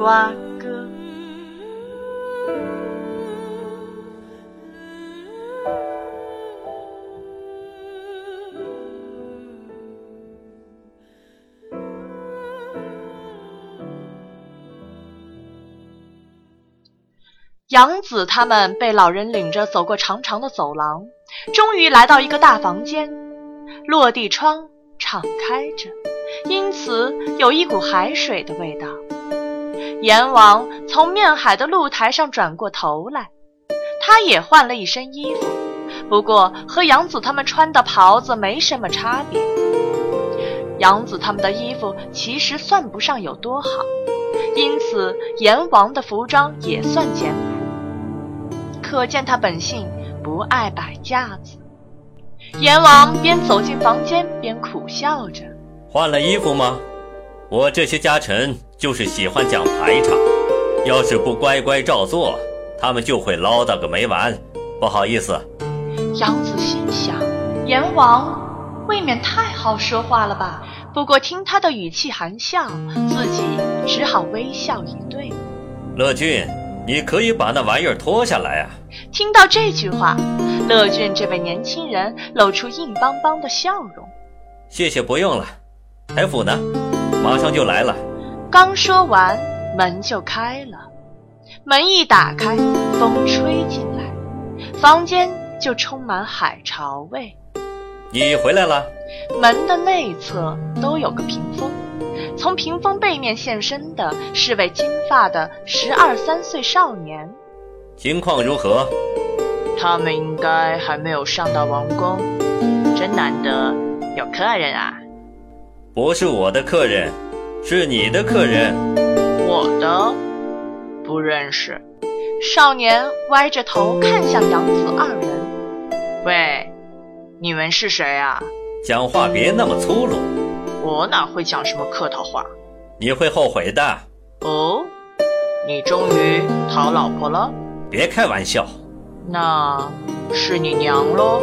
瓜哥。杨子他们被老人领着走过长长的走廊，终于来到一个大房间。落地窗敞开着，因此有一股海水的味道。阎王从面海的露台上转过头来，他也换了一身衣服，不过和杨子他们穿的袍子没什么差别。杨子他们的衣服其实算不上有多好，因此阎王的服装也算简朴。可见他本性不爱摆架子。阎王边走进房间边苦笑着：“换了衣服吗？我这些家臣就是喜欢讲排场，要是不乖乖照做，他们就会唠叨个没完。不好意思。”杨子心想：阎王未免太好说话了吧？不过听他的语气含笑，自己只好微笑以对。乐俊。你可以把那玩意儿脱下来啊！听到这句话，乐俊这位年轻人露出硬邦邦的笑容。谢谢，不用了。台府呢？马上就来了。刚说完，门就开了。门一打开，风吹进来，房间就充满海潮味。你回来了。门的内侧都有个屏风。从屏风背面现身的是位金发的十二三岁少年，情况如何？他们应该还没有上到王宫，真难得有客人啊！不是我的客人，是你的客人。我的？不认识。少年歪着头看向杨子二人，喂，你们是谁啊？讲话别那么粗鲁。我哪会讲什么客套话？你会后悔的。哦，你终于讨老婆了？别开玩笑。那是你娘喽？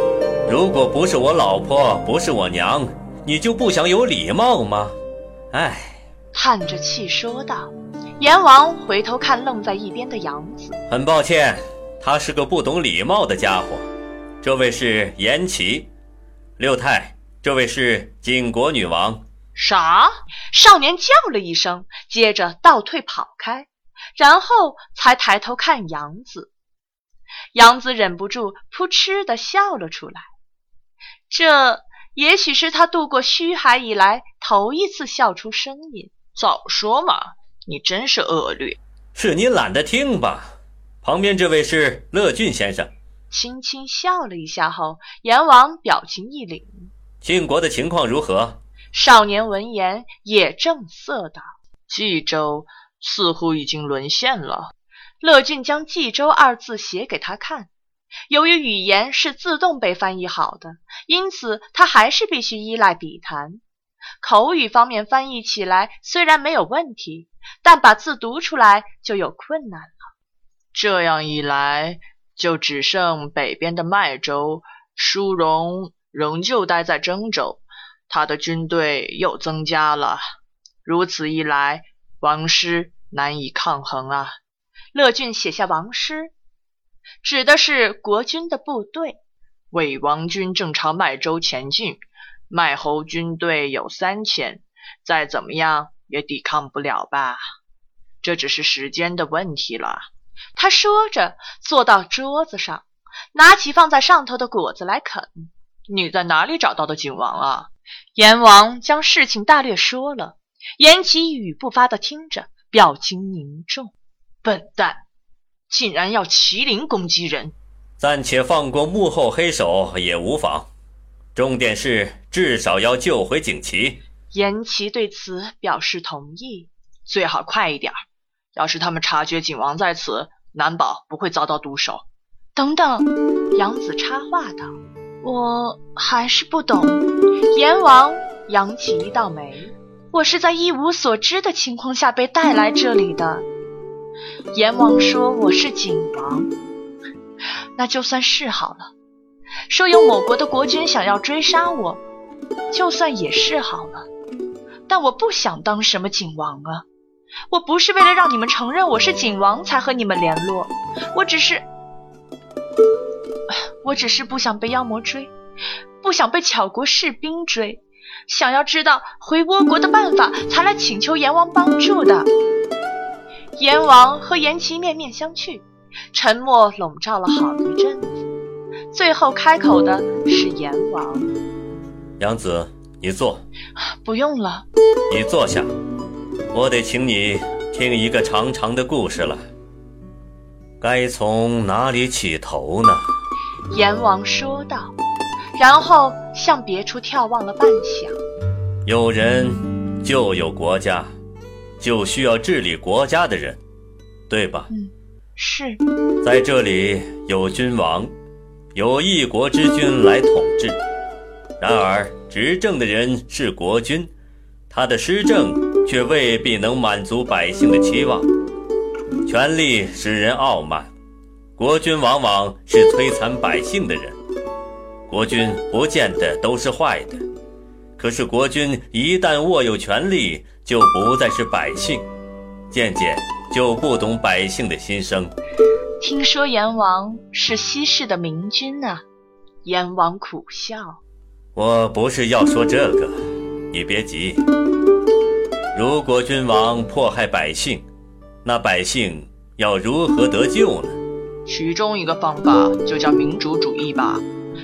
如果不是我老婆，不是我娘，你就不想有礼貌吗？哎，叹着气说道。阎王回头看愣在一边的杨子，很抱歉，他是个不懂礼貌的家伙。这位是颜齐，六太，这位是晋国女王。啥？少年叫了一声，接着倒退跑开，然后才抬头看杨子。杨子忍不住扑哧的笑了出来，这也许是他度过虚海以来头一次笑出声音。早说嘛，你真是恶劣。是你懒得听吧？旁边这位是乐俊先生。轻轻笑了一下后，阎王表情一凛：“晋国的情况如何？”少年闻言也正色道：“冀州似乎已经沦陷了。”乐俊将“冀州”二字写给他看。由于语言是自动被翻译好的，因此他还是必须依赖笔谈。口语方面翻译起来虽然没有问题，但把字读出来就有困难了。这样一来，就只剩北边的麦州，舒荣仍旧待在征州。他的军队又增加了，如此一来，王师难以抗衡啊！乐俊写下王师，指的是国军的部队。魏王军正朝麦州前进，麦侯军队有三千，再怎么样也抵抗不了吧？这只是时间的问题了。他说着，坐到桌子上，拿起放在上头的果子来啃。你在哪里找到的景王啊？阎王将事情大略说了，颜齐语不发的听着，表情凝重。笨蛋，竟然要麒麟攻击人！暂且放过幕后黑手也无妨，重点是至少要救回景琦。颜齐对此表示同意，最好快一点，要是他们察觉景王在此，难保不会遭到毒手。等等，杨子插话道：“我还是不懂。”阎王扬起一道眉：“我是在一无所知的情况下被带来这里的。”阎王说：“我是景王，那就算是好了。说有某国的国君想要追杀我，就算也是好了。但我不想当什么景王啊！我不是为了让你们承认我是景王才和你们联络，我只是……”我只是不想被妖魔追，不想被巧国士兵追，想要知道回倭国的办法，才来请求阎王帮助的。阎王和颜齐面面相觑，沉默笼罩了好一阵，最后开口的是阎王：“娘子，你坐。”“不用了。”“你坐下，我得请你听一个长长的故事了。该从哪里起头呢？”阎王说道，然后向别处眺望了半晌。有人就有国家，就需要治理国家的人，对吧？嗯，是。在这里有君王，有一国之君来统治。然而执政的人是国君，他的施政却未必能满足百姓的期望。权力使人傲慢。国君往往是摧残百姓的人，国君不见得都是坏的，可是国君一旦握有权力，就不再是百姓，渐渐就不懂百姓的心声。听说阎王是西市的明君呢？阎王苦笑：“我不是要说这个，你别急。如果君王迫害百姓，那百姓要如何得救呢？”其中一个方法就叫民主主义吧。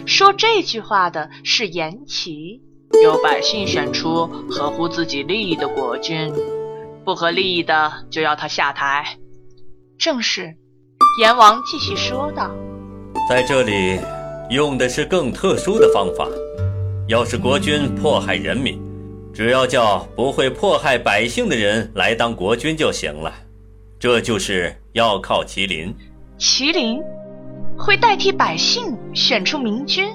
说这句话的是颜齐，由百姓选出合乎自己利益的国君，不合利益的就要他下台。正是。阎王继续说道：“在这里用的是更特殊的方法。要是国君迫害人民，只要叫不会迫害百姓的人来当国君就行了。这就是要靠麒麟。”麒麟会代替百姓选出明君，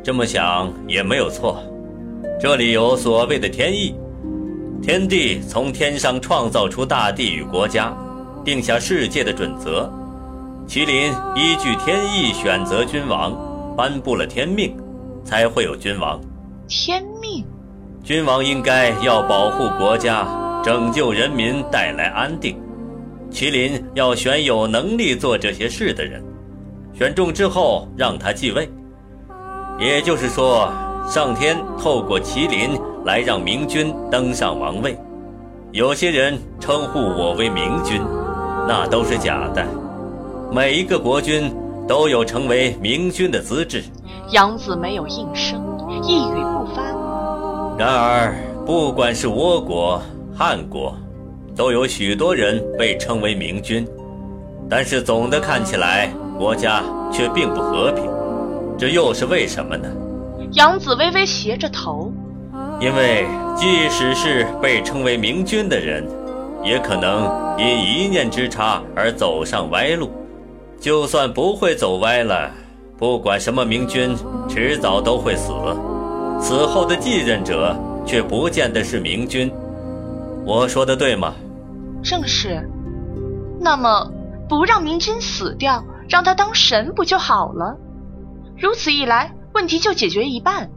这么想也没有错。这里有所谓的天意，天帝从天上创造出大地与国家，定下世界的准则。麒麟依据天意选择君王，颁布了天命，才会有君王。天命，君王应该要保护国家，拯救人民，带来安定。麒麟要选有能力做这些事的人，选中之后让他继位。也就是说，上天透过麒麟来让明君登上王位。有些人称呼我为明君，那都是假的。每一个国君都有成为明君的资质。杨子没有应声，一语不发。然而，不管是倭国、汉国。都有许多人被称为明君，但是总的看起来，国家却并不和平，这又是为什么呢？杨子微微斜着头，因为即使是被称为明君的人，也可能因一念之差而走上歪路。就算不会走歪了，不管什么明君，迟早都会死，死后的继任者却不见得是明君。我说的对吗？正是。那么，不让明君死掉，让他当神不就好了？如此一来，问题就解决一半。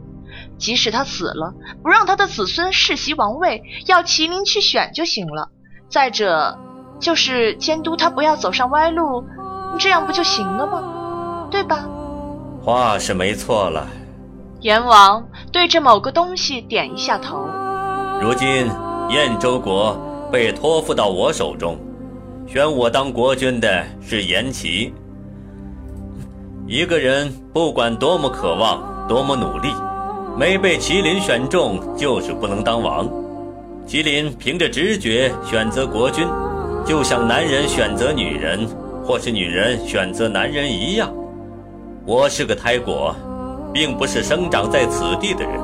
即使他死了，不让他的子孙世袭王位，要麒麟去选就行了。再者，就是监督他不要走上歪路，这样不就行了吗？对吧？话是没错了。阎王对着某个东西点一下头。如今。燕州国被托付到我手中，选我当国君的是颜齐。一个人不管多么渴望，多么努力，没被麒麟选中，就是不能当王。麒麟凭着直觉选择国君，就像男人选择女人，或是女人选择男人一样。我是个胎果，并不是生长在此地的人。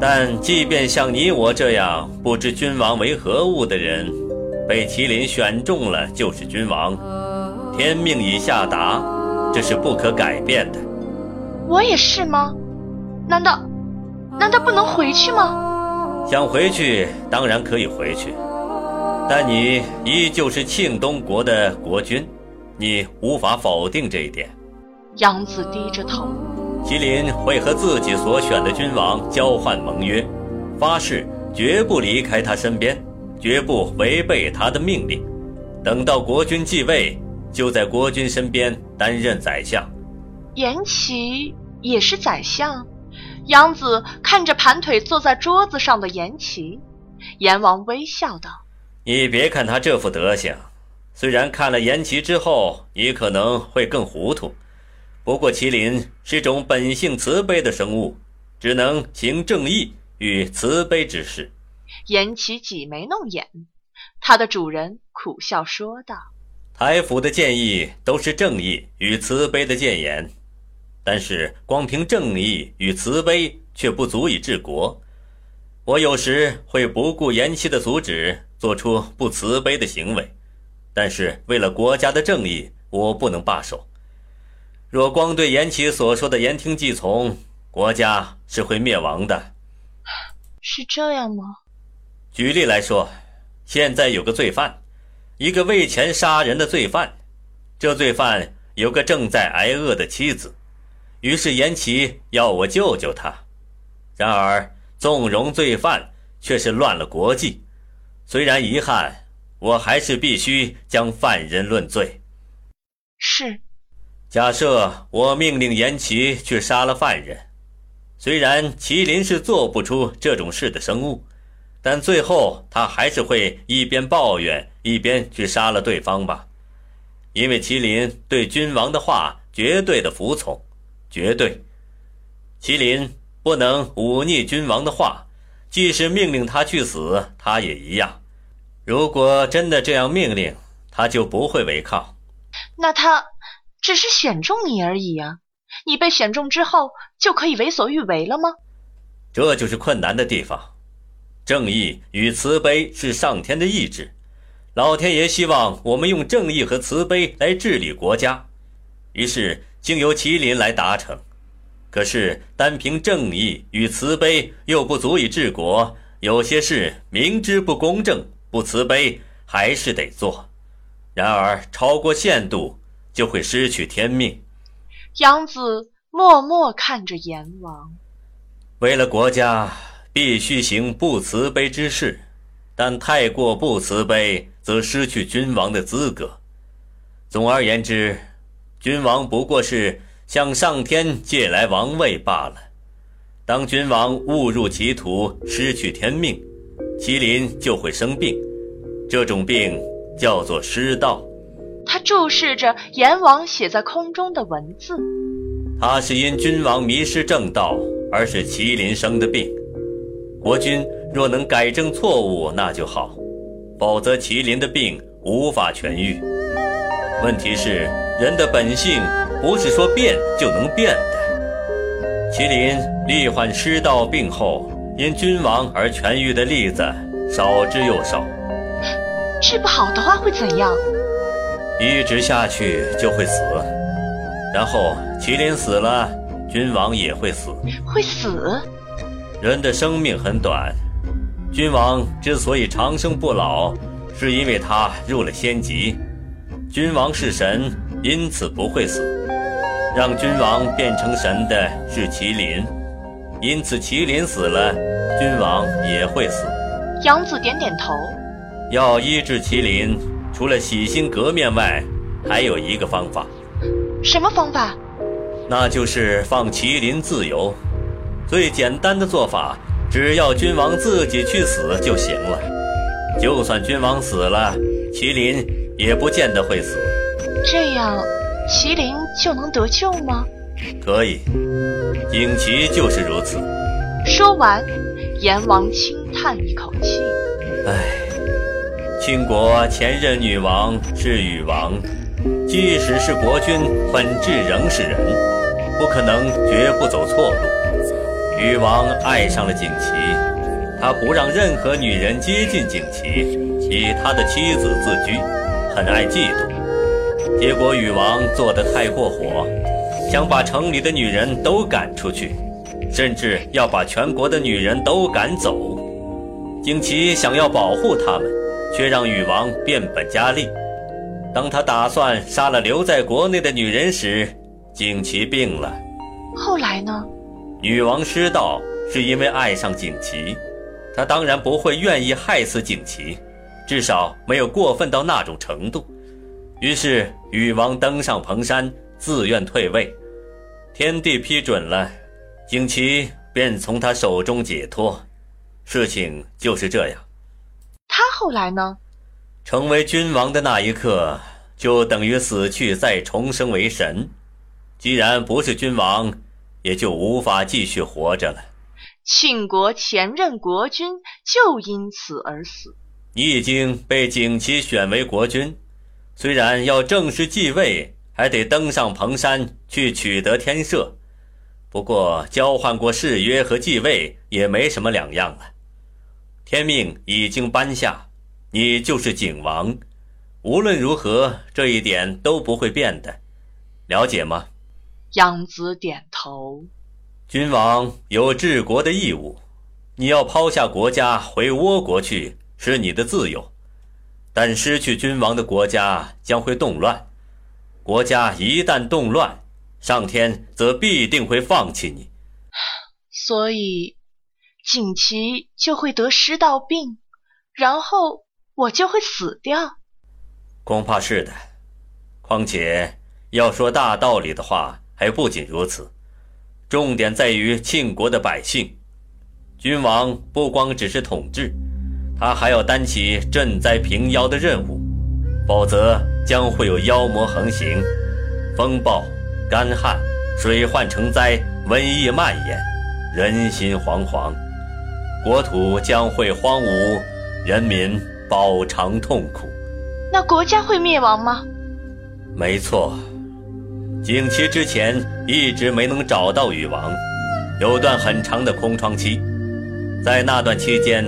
但即便像你我这样不知君王为何物的人，被麒麟选中了就是君王，天命已下达，这是不可改变的。我也是吗？难道难道不能回去吗？想回去当然可以回去，但你依旧是庆东国的国君，你无法否定这一点。杨子低着头。麒麟会和自己所选的君王交换盟约，发誓绝不离开他身边，绝不违背他的命令。等到国君继位，就在国君身边担任宰相。颜齐也是宰相。杨子看着盘腿坐在桌子上的颜齐，阎王微笑道：“你别看他这副德行，虽然看了颜齐之后，你可能会更糊涂。”不过，麒麟是种本性慈悲的生物，只能行正义与慈悲之事。颜齐挤眉弄眼，他的主人苦笑说道：“台府的建议都是正义与慈悲的谏言，但是光凭正义与慈悲却不足以治国。我有时会不顾颜齐的阻止，做出不慈悲的行为，但是为了国家的正义，我不能罢手。”若光对颜齐所说的言听计从，国家是会灭亡的。是这样吗？举例来说，现在有个罪犯，一个为钱杀人的罪犯，这罪犯有个正在挨饿的妻子，于是颜齐要我救救他。然而纵容罪犯却是乱了国纪，虽然遗憾，我还是必须将犯人论罪。是。假设我命令严琦去杀了犯人，虽然麒麟是做不出这种事的生物，但最后他还是会一边抱怨一边去杀了对方吧，因为麒麟对君王的话绝对的服从，绝对。麒麟不能忤逆君王的话，即使命令他去死，他也一样。如果真的这样命令，他就不会违抗。那他。只是选中你而已啊！你被选中之后就可以为所欲为了吗？这就是困难的地方。正义与慈悲是上天的意志，老天爷希望我们用正义和慈悲来治理国家，于是经由麒麟来达成。可是单凭正义与慈悲又不足以治国，有些事明知不公正、不慈悲，还是得做。然而超过限度。就会失去天命。杨子默默看着阎王。为了国家，必须行不慈悲之事，但太过不慈悲，则失去君王的资格。总而言之，君王不过是向上天借来王位罢了。当君王误入歧途，失去天命，麒麟就会生病，这种病叫做失道。他注视着阎王写在空中的文字。他是因君王迷失正道，而使麒麟生的病。国君若能改正错误，那就好；否则，麒麟的病无法痊愈。问题是，人的本性不是说变就能变的。麒麟罹患失道病后，因君王而痊愈的例子少之又少。治不好的话会怎样？一直下去就会死，然后麒麟死了，君王也会死。会死？人的生命很短，君王之所以长生不老，是因为他入了仙籍。君王是神，因此不会死。让君王变成神的是麒麟，因此麒麟死了，君王也会死。杨子点点头。要医治麒麟。除了洗心革面外，还有一个方法。什么方法？那就是放麒麟自由。最简单的做法，只要君王自己去死就行了。就算君王死了，麒麟也不见得会死。这样，麒麟就能得救吗？可以，景琦就是如此。说完，阎王轻叹一口气：“唉。”秦国前任女王是禹王，即使是国君，本质仍是人，不可能绝不走错路。禹王爱上了景琦，他不让任何女人接近景琦，以他的妻子自居，很爱嫉妒。结果禹王做得太过火，想把城里的女人都赶出去，甚至要把全国的女人都赶走。景琦想要保护他们，却让禹王变本加厉。当他打算杀了留在国内的女人时，景琦病了。后来呢？女王失道是因为爱上景琦，她当然不会愿意害死景琦，至少没有过分到那种程度。于是禹王登上蓬山，自愿退位。天帝批准了，景琦便从他手中解脱。事情就是这样。他后来呢？成为君王的那一刻，就等于死去再重生为神。既然不是君王，也就无法继续活着了。庆国前任国君就因此而死。你已经被景琦选为国君，虽然要正式继位，还得登上蓬山去取得天赦，不过交换过誓约和继位也没什么两样了。天命已经颁下，你就是景王，无论如何，这一点都不会变的，了解吗？杨子点头。君王有治国的义务，你要抛下国家回倭国去是你的自由，但失去君王的国家将会动乱，国家一旦动乱，上天则必定会放弃你。所以，景琦就会得失道病，然后我就会死掉。恐怕是的。况且要说大道理的话。还不仅如此，重点在于庆国的百姓。君王不光只是统治，他还要担起赈灾平妖的任务，否则将会有妖魔横行，风暴、干旱、水患成灾，瘟疫蔓延，人心惶惶，国土将会荒芜，人民饱尝痛苦。那国家会灭亡吗？没错。景琦之前一直没能找到禹王，有段很长的空窗期。在那段期间，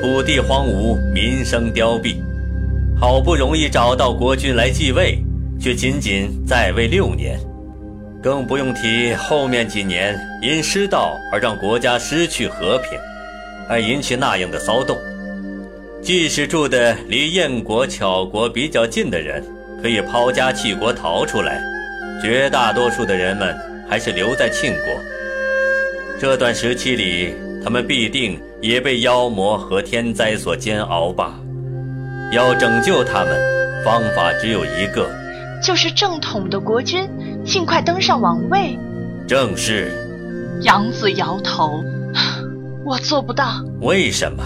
土地荒芜，民生凋敝。好不容易找到国君来继位，却仅仅在位六年，更不用提后面几年因失道而让国家失去和平，而引起那样的骚动。即使住的离燕国、巧国比较近的人，可以抛家弃国逃出来。绝大多数的人们还是留在庆国。这段时期里，他们必定也被妖魔和天灾所煎熬吧。要拯救他们，方法只有一个，就是正统的国君尽快登上王位。正是。杨子摇头，我做不到。为什么？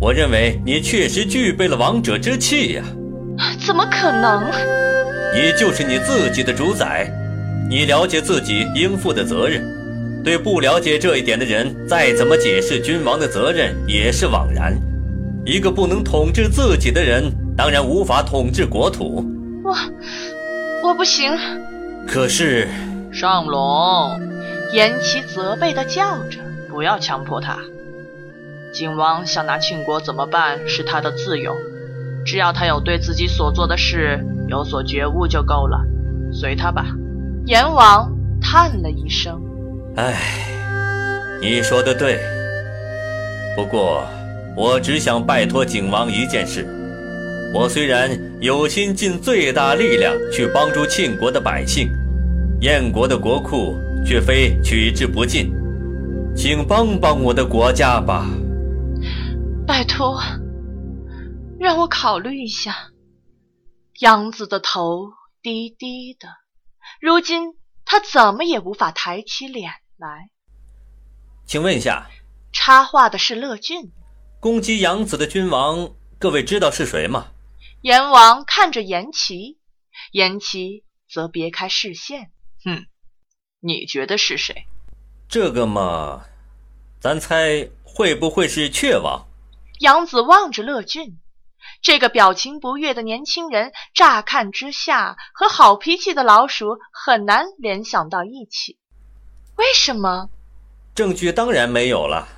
我认为你确实具备了王者之气呀。怎么可能？你就是你自己的主宰，你了解自己应负的责任。对不了解这一点的人，再怎么解释君王的责任也是枉然。一个不能统治自己的人，当然无法统治国土。我，我不行。可是，上龙，言其责备的叫着：“不要强迫他。景王想拿庆国怎么办是他的自由，只要他有对自己所做的事。”有所觉悟就够了，随他吧。阎王叹了一声：“唉，你说的对。不过，我只想拜托景王一件事。我虽然有心尽最大力量去帮助庆国的百姓，燕国的国库却非取之不尽，请帮帮我的国家吧。拜托，让我考虑一下。”杨子的头低低的，如今他怎么也无法抬起脸来。请问一下，插话的是乐俊。攻击杨子的君王，各位知道是谁吗？阎王看着颜齐，颜齐则别开视线。哼，你觉得是谁？这个嘛，咱猜会不会是雀王？杨子望着乐俊。这个表情不悦的年轻人，乍看之下和好脾气的老鼠很难联想到一起。为什么？证据当然没有了。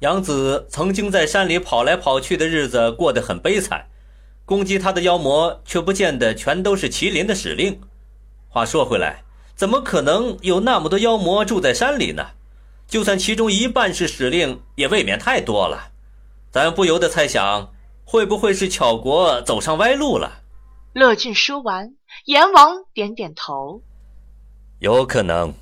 杨子曾经在山里跑来跑去的日子过得很悲惨，攻击他的妖魔却不见得全都是麒麟的使令。话说回来，怎么可能有那么多妖魔住在山里呢？就算其中一半是使令，也未免太多了。咱不由得猜想，会不会是巧国走上歪路了？乐俊说完，阎王点点头。有可能，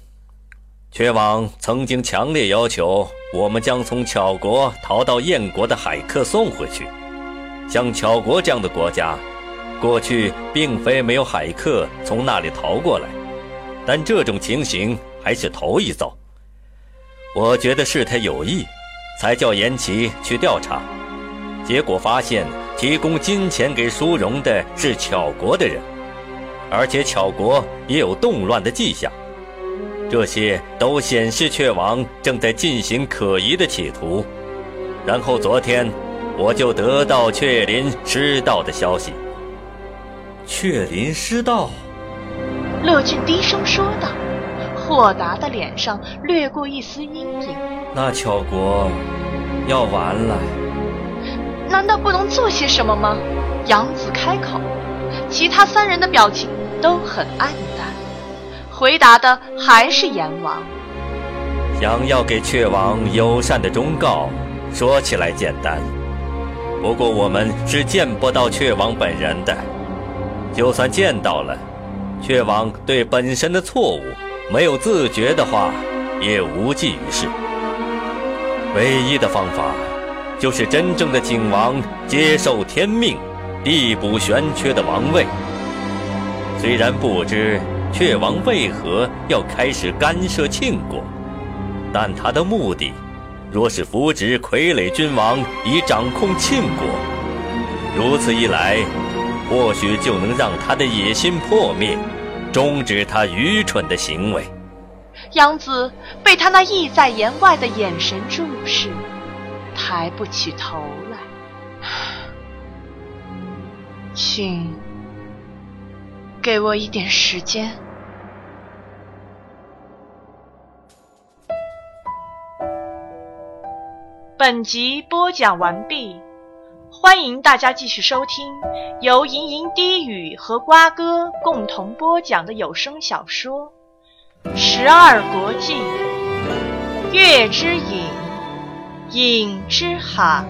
雀王曾经强烈要求我们将从巧国逃到燕国的海客送回去。像巧国这样的国家，过去并非没有海客从那里逃过来，但这种情形还是头一遭。我觉得是他有意，才叫严琦去调查，结果发现提供金钱给苏荣的是巧国的人。而且巧国也有动乱的迹象，这些都显示雀王正在进行可疑的企图。然后昨天，我就得到雀林失道的消息。雀林失道，乐俊低声说道，豁达的脸上掠过一丝阴影。那巧国要完了。难道不能做些什么吗？杨子开口，其他三人的表情。都很暗淡，回答的还是阎王。想要给雀王友善的忠告，说起来简单，不过我们是见不到雀王本人的。就算见到了，雀王对本身的错误没有自觉的话，也无济于事。唯一的方法，就是真正的景王接受天命，递补玄缺的王位。虽然不知雀王为何要开始干涉庆国，但他的目的，若是扶植傀儡君王以掌控庆国，如此一来，或许就能让他的野心破灭，终止他愚蠢的行为。杨子被他那意在言外的眼神注视，抬不起头来，请。给我一点时间。本集播讲完毕，欢迎大家继续收听由吟吟低语和瓜哥共同播讲的有声小说《十二国记·月之影，影之海》。